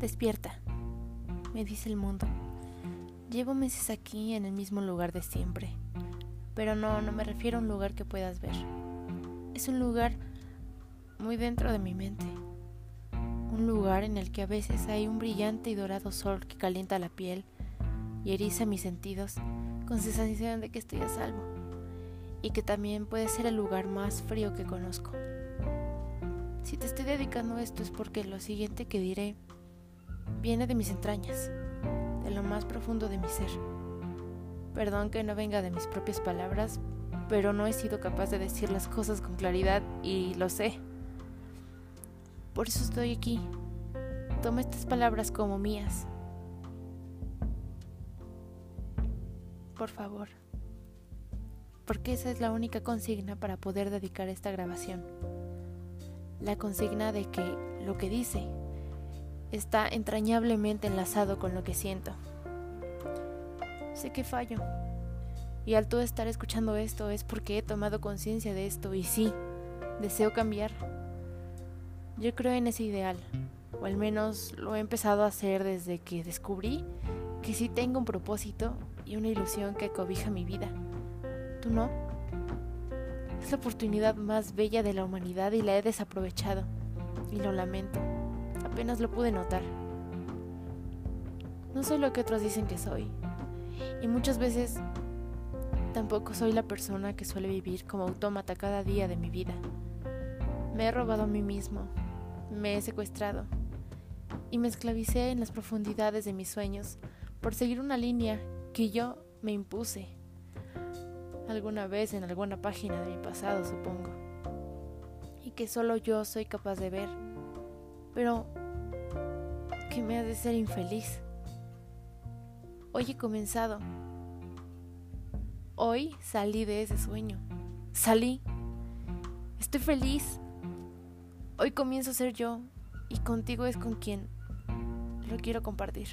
Despierta, me dice el mundo. Llevo meses aquí en el mismo lugar de siempre, pero no, no me refiero a un lugar que puedas ver. Es un lugar muy dentro de mi mente. Un lugar en el que a veces hay un brillante y dorado sol que calienta la piel y eriza mis sentidos con sensación de que estoy a salvo y que también puede ser el lugar más frío que conozco. Si te estoy dedicando esto es porque lo siguiente que diré viene de mis entrañas, de lo más profundo de mi ser. Perdón que no venga de mis propias palabras, pero no he sido capaz de decir las cosas con claridad y lo sé. Por eso estoy aquí. Toma estas palabras como mías. Por favor. Porque esa es la única consigna para poder dedicar esta grabación. La consigna de que lo que dice está entrañablemente enlazado con lo que siento. Sé que fallo. Y al tú estar escuchando esto es porque he tomado conciencia de esto y sí, deseo cambiar. Yo creo en ese ideal, o al menos lo he empezado a hacer desde que descubrí que sí tengo un propósito y una ilusión que cobija mi vida. ¿Tú no? Es la oportunidad más bella de la humanidad y la he desaprovechado. Y lo lamento apenas lo pude notar. No soy lo que otros dicen que soy. Y muchas veces tampoco soy la persona que suele vivir como autómata cada día de mi vida. Me he robado a mí mismo, me he secuestrado y me esclavicé en las profundidades de mis sueños por seguir una línea que yo me impuse alguna vez en alguna página de mi pasado, supongo, y que solo yo soy capaz de ver. Pero que me hace ser infeliz. Hoy he comenzado. Hoy salí de ese sueño. Salí. Estoy feliz. Hoy comienzo a ser yo y contigo es con quien lo quiero compartir.